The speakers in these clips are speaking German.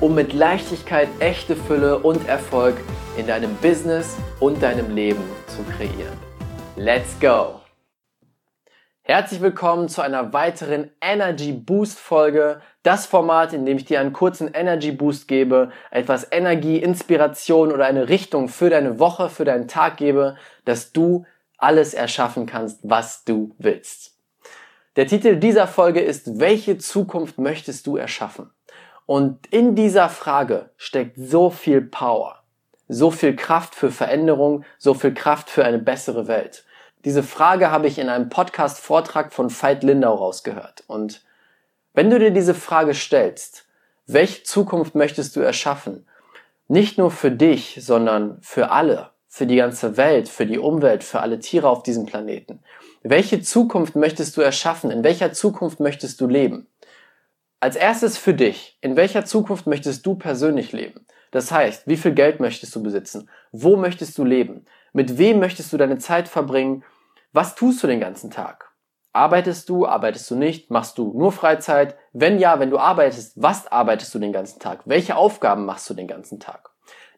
um mit Leichtigkeit echte Fülle und Erfolg in deinem Business und deinem Leben zu kreieren. Let's go! Herzlich willkommen zu einer weiteren Energy Boost Folge. Das Format, in dem ich dir einen kurzen Energy Boost gebe, etwas Energie, Inspiration oder eine Richtung für deine Woche, für deinen Tag gebe, dass du alles erschaffen kannst, was du willst. Der Titel dieser Folge ist, welche Zukunft möchtest du erschaffen? Und in dieser Frage steckt so viel Power, so viel Kraft für Veränderung, so viel Kraft für eine bessere Welt. Diese Frage habe ich in einem Podcast-Vortrag von Veit Lindau rausgehört. Und wenn du dir diese Frage stellst, welche Zukunft möchtest du erschaffen? Nicht nur für dich, sondern für alle, für die ganze Welt, für die Umwelt, für alle Tiere auf diesem Planeten. Welche Zukunft möchtest du erschaffen? In welcher Zukunft möchtest du leben? Als erstes für dich. In welcher Zukunft möchtest du persönlich leben? Das heißt, wie viel Geld möchtest du besitzen? Wo möchtest du leben? Mit wem möchtest du deine Zeit verbringen? Was tust du den ganzen Tag? Arbeitest du? Arbeitest du nicht? Machst du nur Freizeit? Wenn ja, wenn du arbeitest, was arbeitest du den ganzen Tag? Welche Aufgaben machst du den ganzen Tag?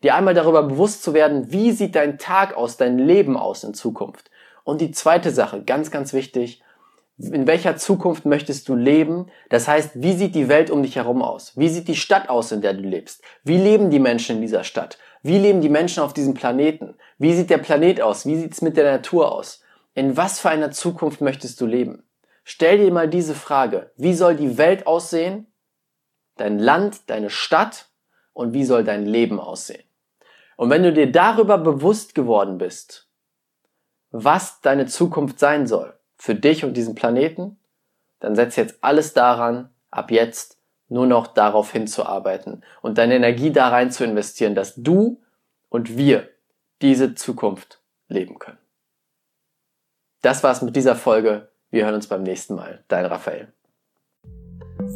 Dir einmal darüber bewusst zu werden, wie sieht dein Tag aus, dein Leben aus in Zukunft? Und die zweite Sache, ganz, ganz wichtig, in welcher Zukunft möchtest du leben? Das heißt, wie sieht die Welt um dich herum aus? Wie sieht die Stadt aus, in der du lebst? Wie leben die Menschen in dieser Stadt? Wie leben die Menschen auf diesem Planeten? Wie sieht der Planet aus? Wie sieht es mit der Natur aus? In was für einer Zukunft möchtest du leben? Stell dir mal diese Frage. Wie soll die Welt aussehen? Dein Land, deine Stadt? Und wie soll dein Leben aussehen? Und wenn du dir darüber bewusst geworden bist, was deine Zukunft sein soll, für dich und diesen Planeten, dann setz jetzt alles daran, ab jetzt nur noch darauf hinzuarbeiten und deine Energie da rein zu investieren, dass du und wir diese Zukunft leben können. Das war's mit dieser Folge. Wir hören uns beim nächsten Mal. Dein Raphael.